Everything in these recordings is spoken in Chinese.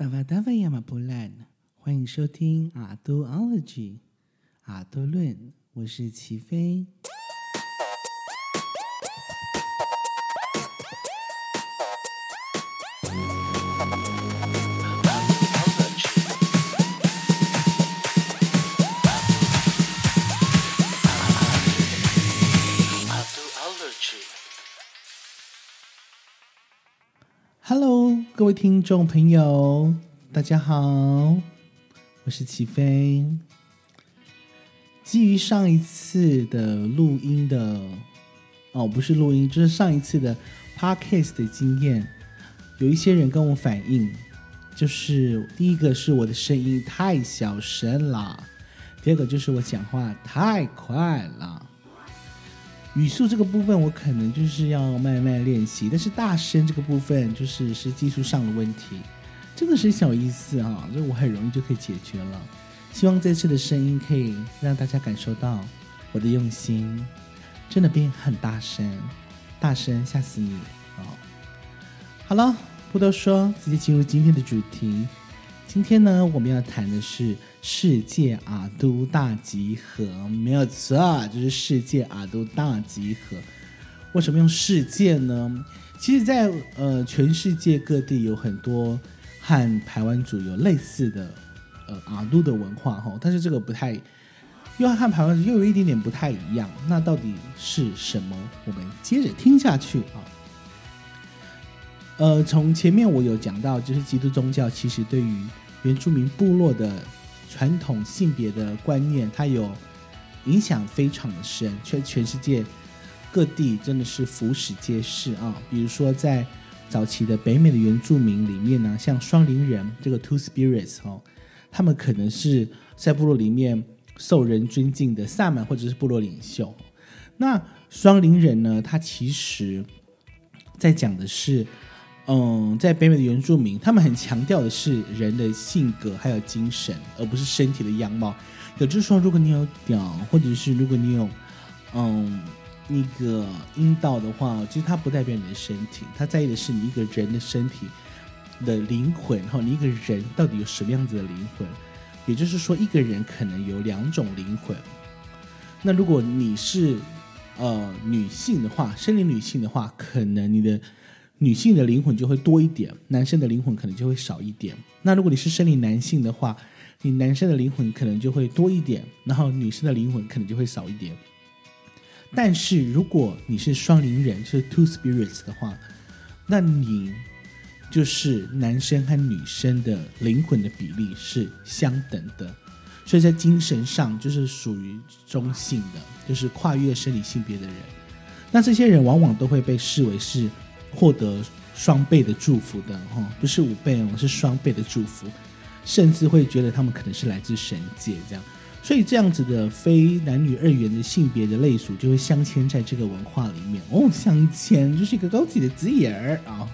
大瓦大瓦亚马波兰，欢迎收听阿都 ology 阿都论，我是齐飞。听众朋友，大家好，我是齐飞。基于上一次的录音的，哦，不是录音，就是上一次的 Podcast 的经验，有一些人跟我反映，就是第一个是我的声音太小声了，第二个就是我讲话太快了。语速这个部分，我可能就是要慢慢练习，但是大声这个部分，就是是技术上的问题，这个是小意思哈，这我很容易就可以解决了。希望这次的声音可以让大家感受到我的用心，真的变很大声，大声吓死你哦！好了，不多说，直接进入今天的主题。今天呢，我们要谈的是世界阿都大集合，没有错，就是世界阿都大集合。为什么用世界呢？其实在，呃全世界各地有很多和台湾族有类似的呃阿都的文化哈，但是这个不太，又和台湾又有一点点不太一样。那到底是什么？我们接着听下去啊。呃，从前面我有讲到，就是基督宗教其实对于原住民部落的传统性别的观念，它有影响非常的深，全全世界各地真的是俯拾皆是啊。比如说在早期的北美的原住民里面呢，像双灵人这个 Two Spirits 哦，他们可能是在部落里面受人尊敬的萨满或者是部落领袖。那双灵人呢，他其实在讲的是。嗯，在北美的原住民，他们很强调的是人的性格还有精神，而不是身体的样貌。也就是说，如果你有屌，或者是如果你有嗯那个阴道的话，其实它不代表你的身体，它在意的是你一个人的身体的灵魂然后，你一个人到底有什么样子的灵魂？也就是说，一个人可能有两种灵魂。那如果你是呃女性的话，生理女性的话，可能你的。女性的灵魂就会多一点，男生的灵魂可能就会少一点。那如果你是生理男性的话，你男生的灵魂可能就会多一点，然后女生的灵魂可能就会少一点。但是如果你是双灵人，就是 two spirits 的话，那你就是男生和女生的灵魂的比例是相等的，所以在精神上就是属于中性的，就是跨越生理性别的人。那这些人往往都会被视为是。获得双倍的祝福的哈，不是五倍哦，是双倍的祝福，甚至会觉得他们可能是来自神界这样，所以这样子的非男女二元的性别的类属就会镶嵌在这个文化里面。哦，镶嵌就是一个高级的字眼儿啊，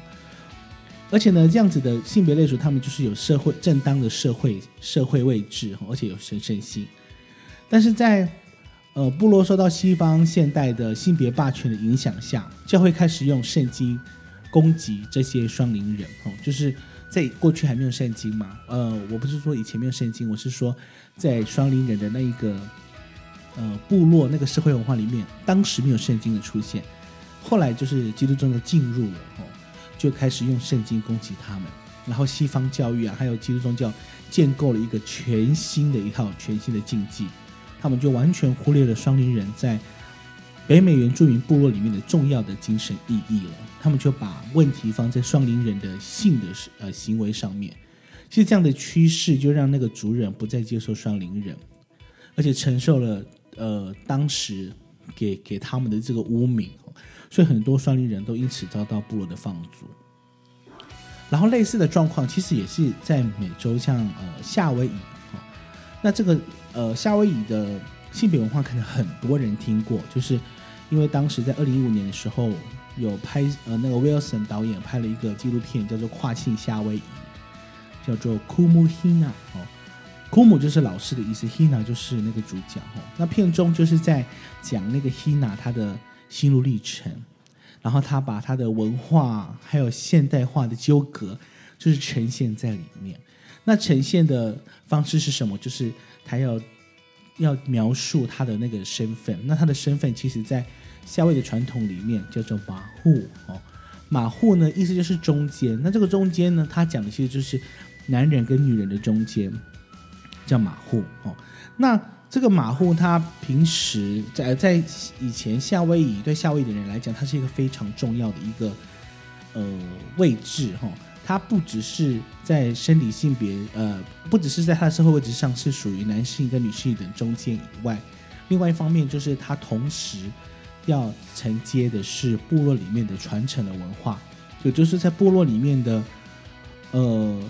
而且呢，这样子的性别类属，他们就是有社会正当的社会社会位置，而且有神圣性，但是在。呃，部落受到西方现代的性别霸权的影响下，教会开始用圣经攻击这些双灵人。哦，就是在过去还没有圣经嘛。呃，我不是说以前没有圣经，我是说在双灵人的那一个呃部落那个社会文化里面，当时没有圣经的出现。后来就是基督宗教进入了，哦，就开始用圣经攻击他们。然后西方教育啊，还有基督宗教建构了一个全新的一套全新的禁忌。他们就完全忽略了双灵人在北美原住民部落里面的重要的精神意义了。他们就把问题放在双灵人的性的呃行为上面。其实这样的趋势就让那个族人不再接受双灵人，而且承受了呃当时给给他们的这个污名。所以很多双灵人都因此遭到部落的放逐。然后类似的状况其实也是在美洲，像呃夏威夷。那这个呃夏威夷的性别文化可能很多人听过，就是因为当时在二零一五年的时候有拍呃那个 Wilson 导演拍了一个纪录片，叫做《跨性夏威夷》，叫做 Kumu Hina 哦，Kumu 就是老师的意思，Hina 就是那个主角哦。那片中就是在讲那个 Hina 他的心路历程，然后他把他的文化还有现代化的纠葛就是呈现在里面。那呈现的方式是什么？就是他要要描述他的那个身份。那他的身份其实，在夏威夷的传统里面叫做马户哦。马户呢，意思就是中间。那这个中间呢，他讲的其实就是男人跟女人的中间，叫马户哦。那这个马户，他平时在在以前夏威夷对夏威夷的人来讲，他是一个非常重要的一个呃位置哈。他不只是在生理性别呃，不只是在他的社会位置上是属于男性跟女性的中间以外，另外一方面就是他同时要承接的是部落里面的传承的文化，也就是在部落里面的呃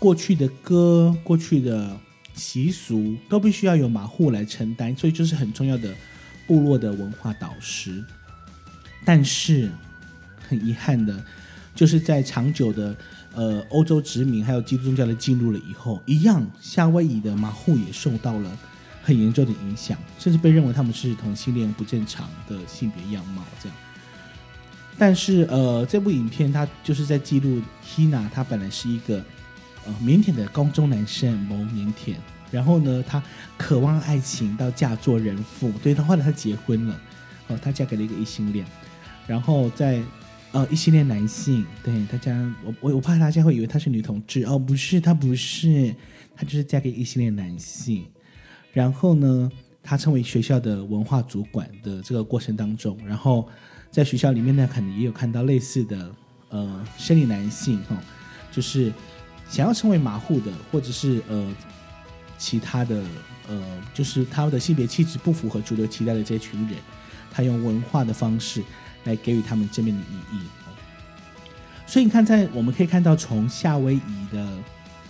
过去的歌、过去的。习俗都必须要由马户来承担，所以就是很重要的部落的文化导师。但是很遗憾的，就是在长久的呃欧洲殖民还有基督宗教的进入了以后，一样夏威夷的马户也受到了很严重的影响，甚至被认为他们是同性恋不正常的性别样貌这样。但是呃，这部影片它就是在记录 Hina，他本来是一个。呃，腼腆的高中男生，某腼腆，然后呢，他渴望爱情，到嫁做人妇。对，他后来他结婚了，哦，他嫁给了一个异性恋，然后在呃异性恋男性，对，大家我我我怕大家会以为他是女同志，哦，不是，他不是，他就是嫁给异性恋男性。然后呢，他成为学校的文化主管的这个过程当中，然后在学校里面呢，可能也有看到类似的呃生理男性，哈、哦，就是。想要成为马户的，或者是呃其他的呃，就是他的性别气质不符合主流期待的这群人，他用文化的方式来给予他们正面的意义。所以你看，在我们可以看到，从夏威夷的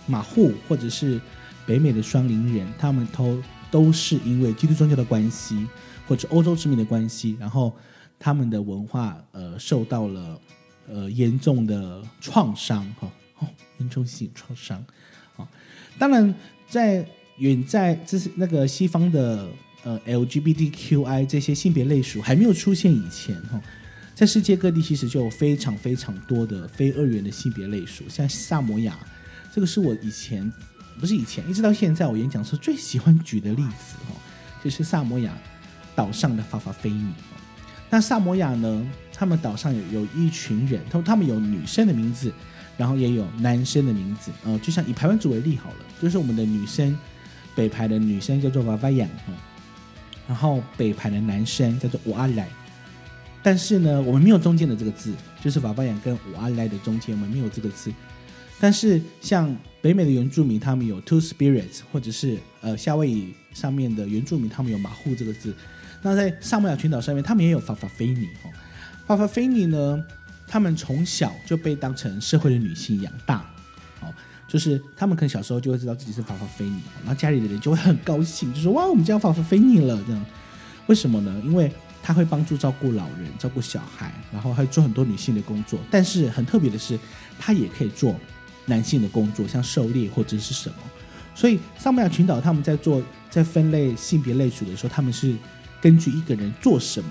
马户，或者是北美的双林人，他们都都是因为基督宗教的关系，或者欧洲殖民的关系，然后他们的文化呃受到了呃严重的创伤哈。严重性创伤，啊，当然在远在这是那个西方的呃 LGBTQI 这些性别类属还没有出现以前，哈，在世界各地其实就有非常非常多的非二元的性别类属，像萨摩亚，这个是我以前不是以前，一直到现在我演讲时最喜欢举的例子，哈，就是萨摩亚岛上的法法菲尼。那萨摩亚呢，他们岛上有有一群人，他他们有女生的名字。然后也有男生的名字，呃，就像以排湾族为例好了，就是我们的女生，北排的女生叫做娃娃养，然后北排的男生叫做乌阿莱，但是呢，我们没有中间的这个字，就是法巴雅跟瓦莱的中间我们没有这个字，但是像北美的原住民，他们有 Two Spirits，或者是呃夏威夷上面的原住民，他们有马户这个字，那在萨摩亚群岛上面，他们也有法法菲尼，哈，法法菲尼呢？他们从小就被当成社会的女性养大，哦，就是他们可能小时候就会知道自己是法法菲尼，然后家里的人就会很高兴，就说哇，我们家法法菲尼了，这样，为什么呢？因为他会帮助照顾老人、照顾小孩，然后还做很多女性的工作。但是很特别的是，他也可以做男性的工作，像狩猎或者是什么。所以萨摩亚群岛他们在做在分类性别类属的时候，他们是根据一个人做什么。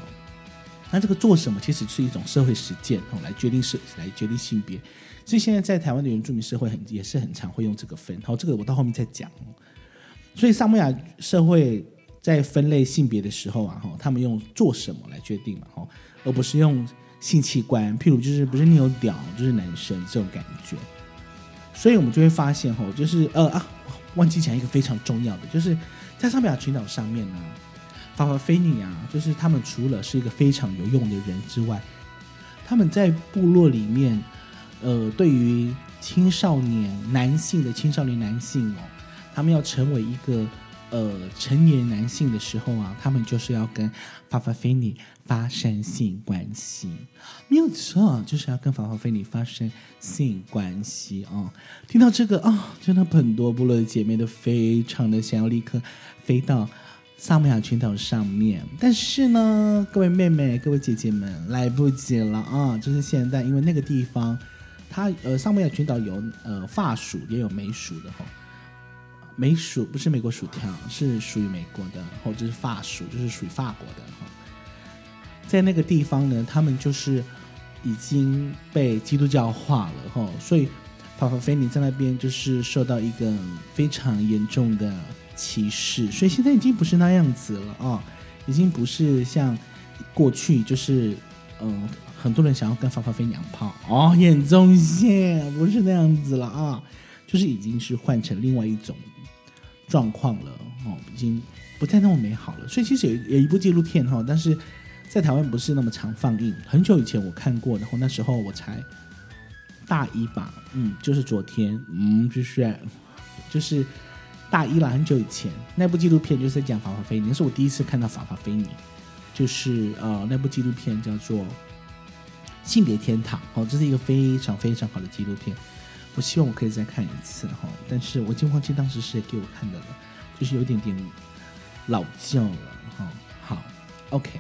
那这个做什么其实是一种社会实践哦，来决定是来决定性别。所以现在在台湾的原住民社会很也是很常会用这个分。好，这个我到后面再讲。所以萨摩亚社会在分类性别的时候啊，哈，他们用做什么来决定嘛，哈，而不是用性器官，譬如就是不是你有屌就是男生这种感觉。所以我们就会发现，哈，就是呃啊，忘记讲一个非常重要的，就是在萨摩亚群岛上面呢。法法菲尼啊，就是他们除了是一个非常有用的人之外，他们在部落里面，呃，对于青少年男性的青少年男性哦，他们要成为一个呃成年男性的时候啊，他们就是要跟法法菲尼发生性关系，没有错，就是要跟法法菲尼发生性关系啊、哦。听到这个啊、真的很多部落的姐妹都非常的想要立刻飞到。萨摩亚群岛上面，但是呢，各位妹妹、各位姐姐们，来不及了啊！就是现在，因为那个地方，它呃，萨摩亚群岛有呃法属，也有美属的哈。美薯不是美国薯条，是属于美国的，或者是法属，就是属于法国的。在那个地方呢，他们就是已经被基督教化了哈，所以。法法菲尼在那边就是受到一个非常严重的歧视，所以现在已经不是那样子了啊、已经不是像过去就是嗯、很多人想要跟法法菲娘炮哦，眼中线不是那样子了啊、就是已经是换成另外一种状况了哦，已经不再那么美好了。所以其实有有一部纪录片哈、哦，但是在台湾不是那么常放映，很久以前我看过，然后那时候我才。大一吧，嗯，就是昨天，嗯，就是，就是大一了，很久以前那部纪录片就是在讲法法菲尼，那是我第一次看到法法菲尼，就是呃那部纪录片叫做《性别天堂》哦，这是一个非常非常好的纪录片，我希望我可以再看一次哈，但是我已经忘记当时谁给我看的了，就是有点点老旧了哈。好，OK，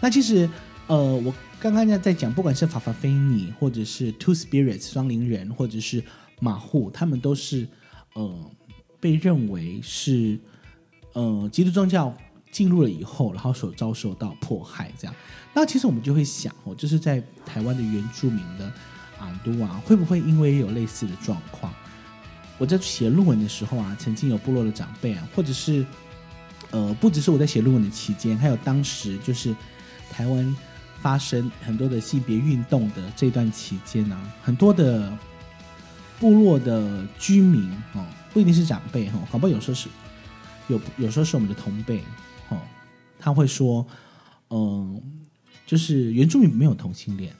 那其实呃我。刚刚在在讲，不管是法法菲尼，或者是 Two Spirits 双灵人，或者是马户，他们都是呃被认为是呃基督宗教进入了以后，然后所遭受到迫害这样。那其实我们就会想哦，就是在台湾的原住民的都啊，会不会因为有类似的状况？我在写论文的时候啊，曾经有部落的长辈啊，或者是呃，不只是我在写论文的期间，还有当时就是台湾。发生很多的性别运动的这段期间呢、很多的部落的居民哦，不一定是长辈哈，搞不好有时候是有，有时候是我们的同辈哦，他会说，嗯，就是原住民没有同性恋，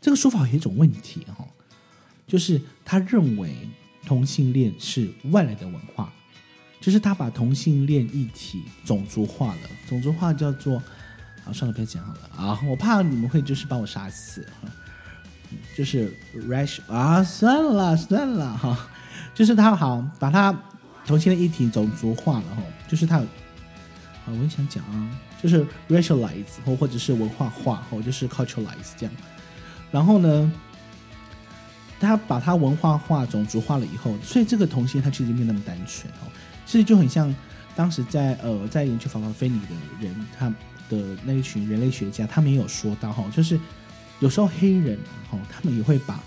这个说法有一种问题哈，就是他认为同性恋是外来的文化，就是他把同性恋议题种族化了，种族化叫做。算了，不要讲好了啊！我怕你们会就是把我杀死，就是 rash 啊，算了算了哈，就是他好把他同性恋议题种族化了哈，就是他，啊，我也想讲啊，就是 racialize 或或者是文化化或就是 culturalize 这样，然后呢，他把他文化化、种族化了以后，所以这个同性他其实没那么单纯哦，其实就很像当时在呃在研究法法菲尼的人他。的那一群人类学家，他们也有说到哈，就是有时候黑人哈，他们也会把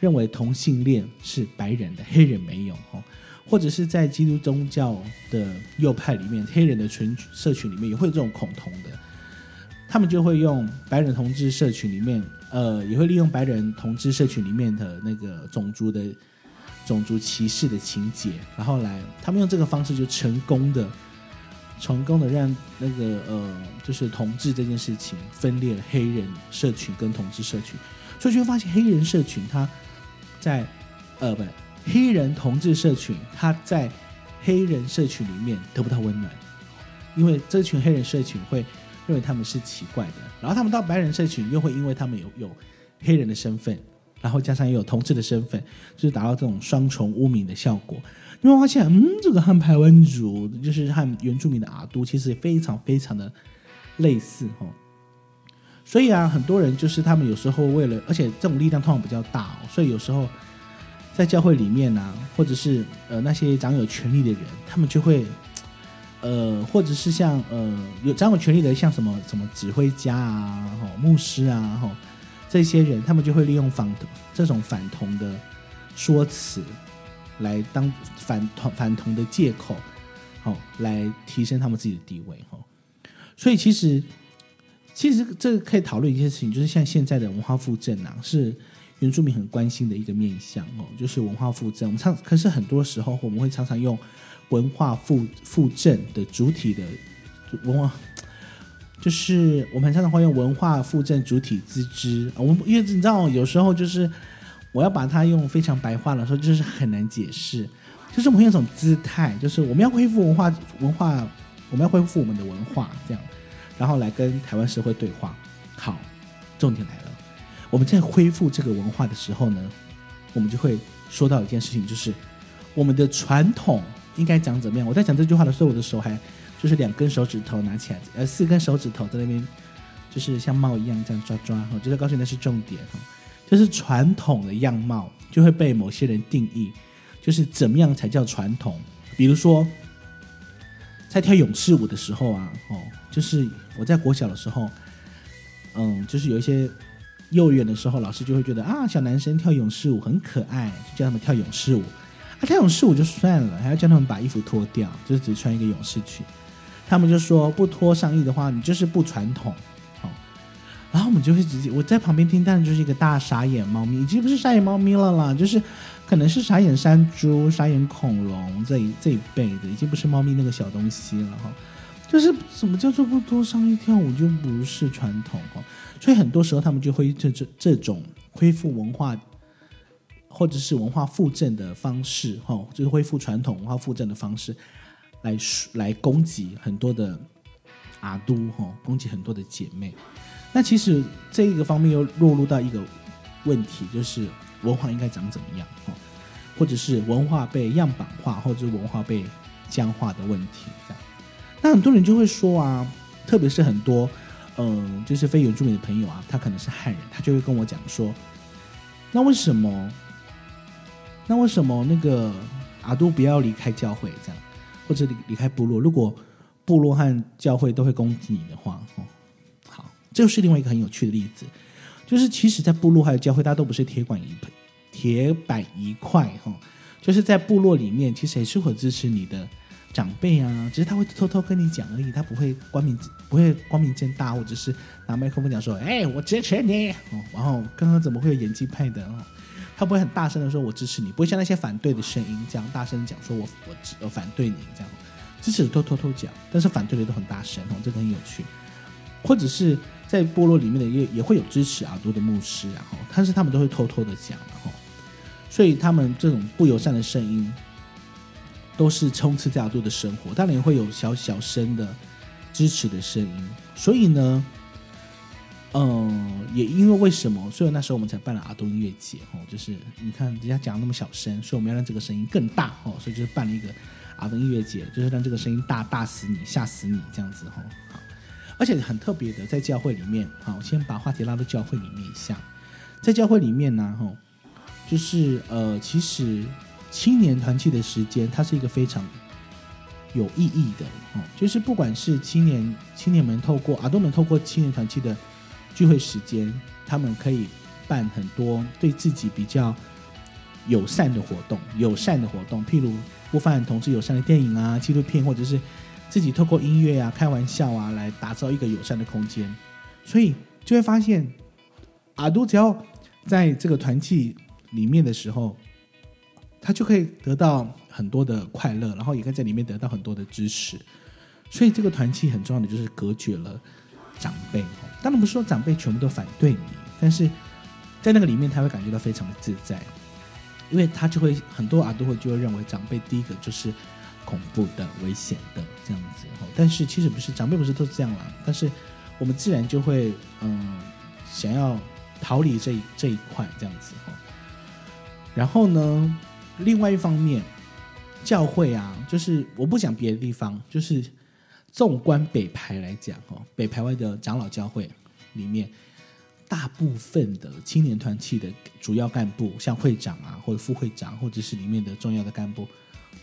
认为同性恋是白人的，黑人没有哈，或者是在基督宗教的右派里面，黑人的群社群里面也会有这种恐同的，他们就会用白人同志社群里面，呃，也会利用白人同志社群里面的那个种族的种族歧视的情节，然后来他们用这个方式就成功的。成功的让那个呃，就是同志这件事情分裂了黑人社群跟同志社群，所以就会发现黑人社群他在呃不黑人同志社群他在黑人社群里面得不到温暖，因为这群黑人社群会认为他们是奇怪的，然后他们到白人社群又会因为他们有有黑人的身份，然后加上又有同志的身份，就是达到这种双重污名的效果。因为发现，嗯，这个和排湾族，就是和原住民的阿都，其实非常非常的类似哦。所以啊，很多人就是他们有时候为了，而且这种力量通常比较大，所以有时候在教会里面啊，或者是呃那些掌有权力的人，他们就会呃，或者是像呃有掌有权力的，像什么什么指挥家啊、吼牧师啊、吼这些人，他们就会利用反这种反同的说辞。来当反同反同的借口，好、哦、来提升他们自己的地位哈、哦。所以其实其实这个可以讨论一件事情，就是像现在的文化复振啊，是原住民很关心的一个面向哦，就是文化复振。我们常可是很多时候我们会常常用文化复复振的主体的文化，就是我们常常会用文化复振主体之知。我们因为你知道，有时候就是。我要把它用非常白话来说，就是很难解释。就是我们有一种姿态，就是我们要恢复文化，文化，我们要恢复我们的文化，这样，然后来跟台湾社会对话。好，重点来了，我们在恢复这个文化的时候呢，我们就会说到一件事情，就是我们的传统应该讲怎么样。我在讲这句话的时候，我的手还就是两根手指头拿起来，呃，四根手指头在那边，就是像帽一样这样抓抓。我就是告诉你那是重点。就是传统的样貌就会被某些人定义，就是怎么样才叫传统？比如说，在跳勇士舞的时候啊，哦，就是我在国小的时候，嗯，就是有一些幼儿园的时候，老师就会觉得啊，小男生跳勇士舞很可爱，就叫他们跳勇士舞。啊，跳勇士舞就算了，还要叫他们把衣服脱掉，就是只穿一个勇士裙。他们就说不脱上衣的话，你就是不传统。好，然后我们就会直接我在旁边听，当然就是一个大傻眼猫咪，已经不是傻眼猫咪了啦，就是可能是傻眼山猪、傻眼恐龙这一这一辈的，已经不是猫咪那个小东西了哈。就是什么叫做不脱上衣跳舞就不是传统哦，所以很多时候他们就会这这这种恢复文化或者是文化复振的方式哈，就是恢复传统文化复振的方式来来攻击很多的阿都哈，攻击很多的姐妹。那其实这一个方面又落入到一个问题，就是文化应该长怎么样哈，或者是文化被样板化，或者是文化被僵化的问题这样。那很多人就会说啊，特别是很多，嗯、就是非原住民的朋友啊，他可能是汉人，他就会跟我讲说，那为什么，那为什么那个阿都不要离开教会这样，或者离离开部落？如果部落和教会都会攻击你的话，哦，好，这就是另外一个很有趣的例子，就是其实，在部落还有教会，大家都不是铁管一铁板一块哈，就是在部落里面，其实也是会支持你的。长辈啊，只是他会偷偷跟你讲而已，他不会光明不会光明正大，或者是拿麦克风讲说：“哎，我支持你。”哦，然后刚刚怎么会有演技派的哦？他不会很大声的说“我支持你”，不会像那些反对的声音这样大声讲说“我我我反对你”这样，支持都偷偷讲，但是反对的都很大声哦，这个很有趣。或者是在部落里面的也也会有支持阿都的牧师，然后但是他们都会偷偷的讲，然后所以他们这种不友善的声音。都是充斥在阿都的生活，当然也会有小小声的支持的声音。所以呢，嗯、也因为为什么，所以那时候我们才办了阿都音乐节哦，就是你看人家讲那么小声，所以我们要让这个声音更大哦，所以就是办了一个阿都音乐节，就是让这个声音大大死你，吓死你这样子哈。好，而且很特别的，在教会里面，好，我先把话题拉到教会里面一下，在教会里面呢，哈，就是呃，其实。青年团契的时间，它是一个非常有意义的哦。就是不管是青年青年们透过阿都们透过青年团契的聚会时间，他们可以办很多对自己比较友善的活动，友善的活动，譬如不犯同志友善的电影啊、纪录片，或者是自己透过音乐啊、开玩笑啊，来打造一个友善的空间。所以就会发现，阿都只要在这个团契里面的时候。他就可以得到很多的快乐，然后也可以在里面得到很多的支持。所以这个团契很重要的就是隔绝了长辈。当然不是说长辈全部都反对你，但是在那个里面他会感觉到非常的自在，因为他就会很多阿都会就会认为长辈第一个就是恐怖的、危险的这样子。但是其实不是，长辈不是都这样啦。但是我们自然就会嗯想要逃离这这一块这样子。然后呢？另外一方面，教会啊，就是我不讲别的地方，就是纵观北排来讲，哦，北排外的长老教会里面，大部分的青年团契的主要干部，像会长啊，或者副会长，或者是里面的重要的干部，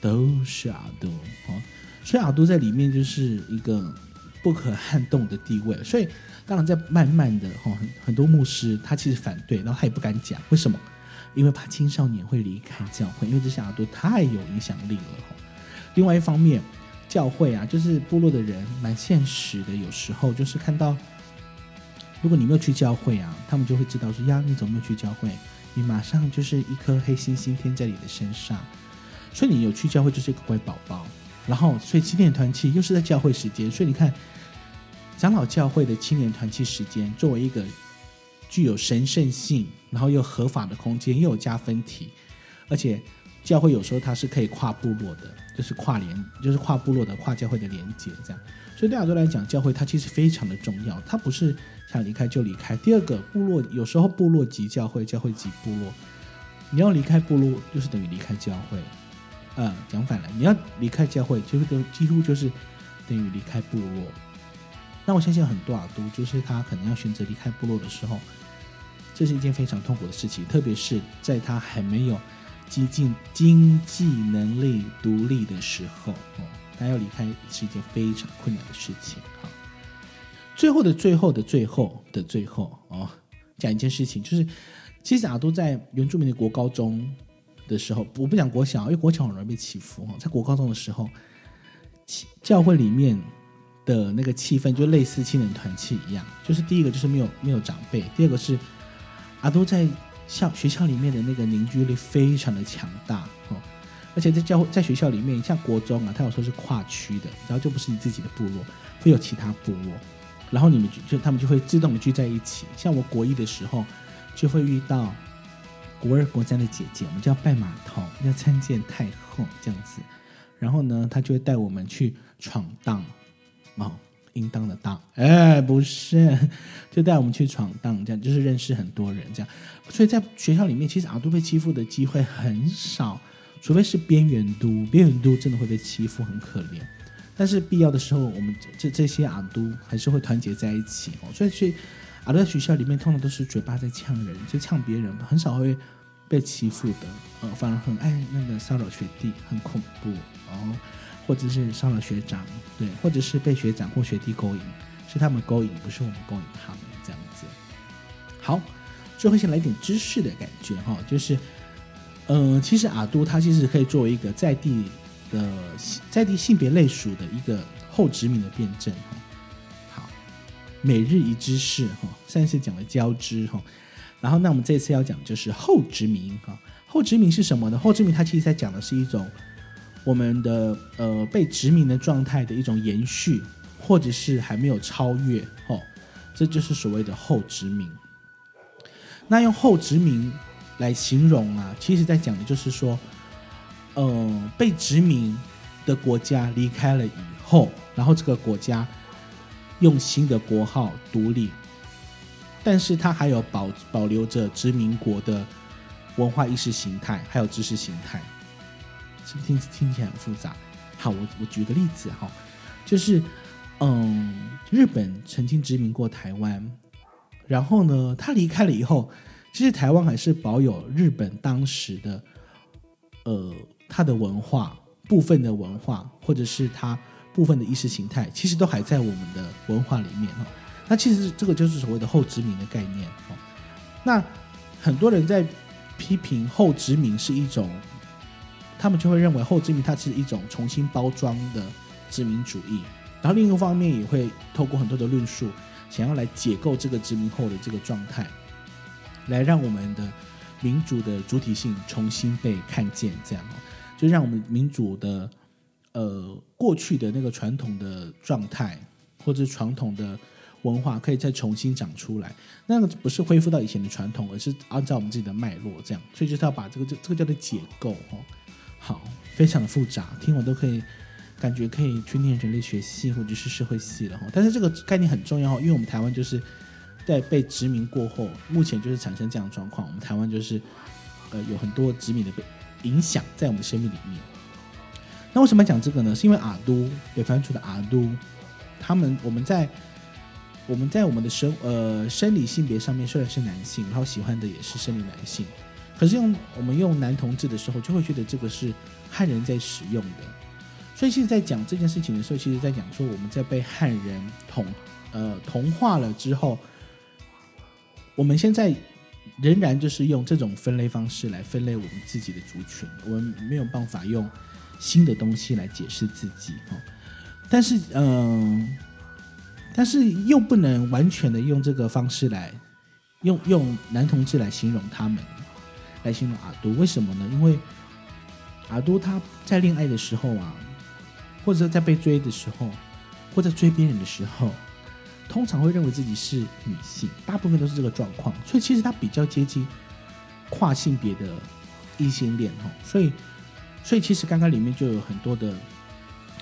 都是阿都哦，所以阿都在里面就是一个不可撼动的地位。所以，当然在慢慢的哈，很很多牧师他其实反对，然后他也不敢讲，为什么？因为怕青少年会离开教会，因为这些阿都太有影响力了。另外一方面，教会啊，就是部落的人蛮现实的，有时候就是看到，如果你没有去教会啊，他们就会知道说呀，你怎么没有去教会？你马上就是一颗黑猩猩贴在你的身上。所以你有去教会就是一个乖宝宝。然后，所以青年团契又是在教会时间，所以你看，长老教会的青年团契时间作为一个。具有神圣性，然后又合法的空间，又有加分题，而且教会有时候它是可以跨部落的，就是跨连，就是跨部落的跨教会的连接，这样。所以对阿都来讲，教会它其实非常的重要，它不是想离开就离开。第二个，部落有时候部落级教会，教会级部落，你要离开部落，就是等于离开教会。呃，讲反了，你要离开教会，就是都几乎就是等于离开部落。那我相信很多阿都，就是他可能要选择离开部落的时候，这是一件非常痛苦的事情，特别是在他还没有接近经济能力独立的时候，哦，他要离开是一件非常困难的事情。好，最后的最后的最后的最后，哦，讲一件事情，就是其实阿都在原住民的国高中的时候，我不讲国小，因为国小很容易被欺负哈。在国高中的时候，教会里面的那个气氛就类似青年团契一样，就是第一个就是没有没有长辈，第二个是阿都在校学校里面的那个凝聚力非常的强大哦，而且在教在学校里面，像国中啊，他有时候是跨区的，然后就不是你自己的部落，会有其他部落，然后你们就他们就会自动的聚在一起。像我国一的时候，就会遇到。国二、国三的姐姐，我们就要拜码头，要参见太后这样子。然后呢，他就会带我们去闯荡，哦，应当的当，哎，不是，就带我们去闯荡，这样就是认识很多人，这样。所以在学校里面，其实阿都被欺负的机会很少，除非是边缘都，边缘都真的会被欺负，很可怜。但是必要的时候，我们这这些阿都还是会团结在一起哦。所以去。而在学校里面，通常都是嘴巴在呛人，就呛别人，很少会被欺负的。呃，反而很爱那个骚扰学弟，很恐怖哦。或者是骚扰学长，对，或者是被学长或学弟勾引，是他们勾引，不是我们勾引他们这样子。好，最后先来点知识的感觉哈，就是，嗯、其实阿都它其实可以作为一个在地的在地性别类属的一个后殖民的辩证。好每日一知识哈，上次讲了交织哈，然后那我们这次要讲就是后殖民哈。后殖民是什么呢？后殖民它其实在讲的是一种我们的呃被殖民的状态的一种延续，或者是还没有超越哦，这就是所谓的后殖民。那用后殖民来形容啊，其实在讲的就是说，呃，被殖民的国家离开了以后，然后这个国家。用新的国号独立，但是它还有保保留着殖民国的文化意识形态，还有知识形态，是不是听听起来很复杂？好，我我举个例子哈，就是嗯，日本曾经殖民过台湾，然后呢，他离开了以后，其实台湾还是保有日本当时的呃他的文化部分的文化，或者是他。部分的意识形态其实都还在我们的文化里面哈，那其实这个就是所谓的后殖民的概念哈。那很多人在批评后殖民是一种，他们就会认为后殖民它是一种重新包装的殖民主义，然后另一方面也会透过很多的论述，想要来解构这个殖民后的这个状态，来让我们的民主的主体性重新被看见，这样就让我们民主的。呃，过去的那个传统的状态，或者传统的文化，可以再重新长出来。那个不是恢复到以前的传统，而是按照我们自己的脉络这样。所以就是要把这个这这个叫做解构哦。好，非常的复杂，听我都可以感觉可以去念人类学系或者是社会系了哈。但是这个概念很重要，因为我们台湾就是在被殖民过后，目前就是产生这样的状况。我们台湾就是呃有很多殖民的被影响在我们生命里面。那为什么讲这个呢？是因为阿都北番族的阿都，他们我们在我们在我们的生呃生理性别上面虽然是男性，然后喜欢的也是生理男性，可是用我们用男同志的时候，就会觉得这个是汉人在使用的。所以，其实，在讲这件事情的时候，其实在讲说我们在被汉人同呃同化了之后，我们现在仍然就是用这种分类方式来分类我们自己的族群，我们没有办法用。新的东西来解释自己哈，但是嗯、但是又不能完全的用这个方式来用用男同志来形容他们，开心了阿都，为什么呢？因为阿都他在恋爱的时候啊，或者在被追的时候，或者追别人的时候，通常会认为自己是女性，大部分都是这个状况，所以其实他比较接近跨性别的异性恋哈，所以。所以其实刚刚里面就有很多的，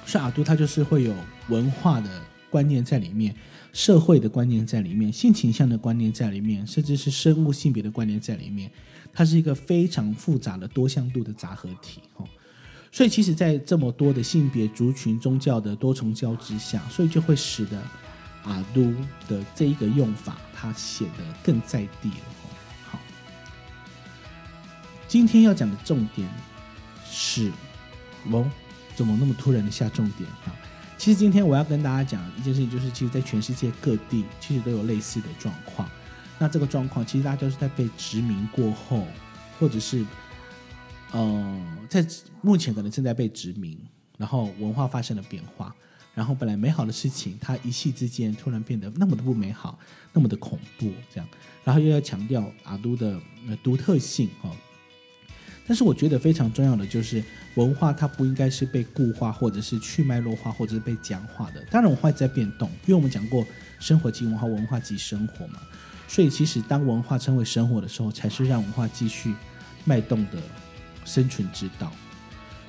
是阿都，他就是会有文化的观念在里面，社会的观念在里面，性倾向的观念在里面，甚至是生物性别的观念在里面，它是一个非常复杂的多向度的杂合体哦。所以其实，在这么多的性别、族群、宗教的多重交织下，所以就会使得阿都的这一个用法，它显得更在地了。好，今天要讲的重点。是，哦，怎么那么突然的下重点哈？其实今天我要跟大家讲一件事情，就是其实，在全世界各地其实都有类似的状况。那这个状况其实大家都是在被殖民过后，或者是呃，在目前可能正在被殖民，然后文化发生了变化，然后本来美好的事情，它一夕之间突然变得那么的不美好，那么的恐怖，这样，然后又要强调阿都的独特性哦。但是我觉得非常重要的就是文化，它不应该是被固化，或者是去脉络化，或者是被僵化的。当然，文化在变动，因为我们讲过生活即文化，文化即生活嘛。所以，其实当文化成为生活的时候，才是让文化继续脉动的生存之道。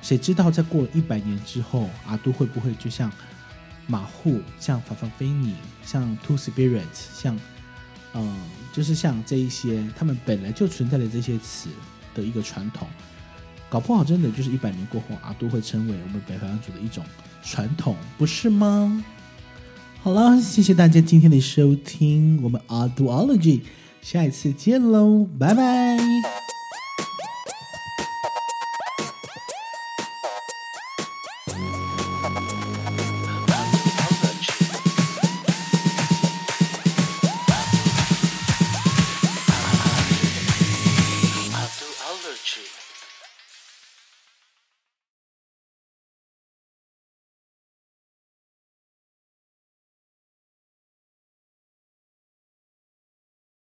谁知道在过了一百年之后，阿都会不会就像马户、像法法菲尼、像 Two Spirits、像嗯，就是像这一些他们本来就存在的这些词。的一个传统，搞不好真的就是一百年过后，阿都会成为我们北排湾族的一种传统，不是吗？好了，谢谢大家今天的收听，我们阿杜 ology，下一次见喽，拜拜。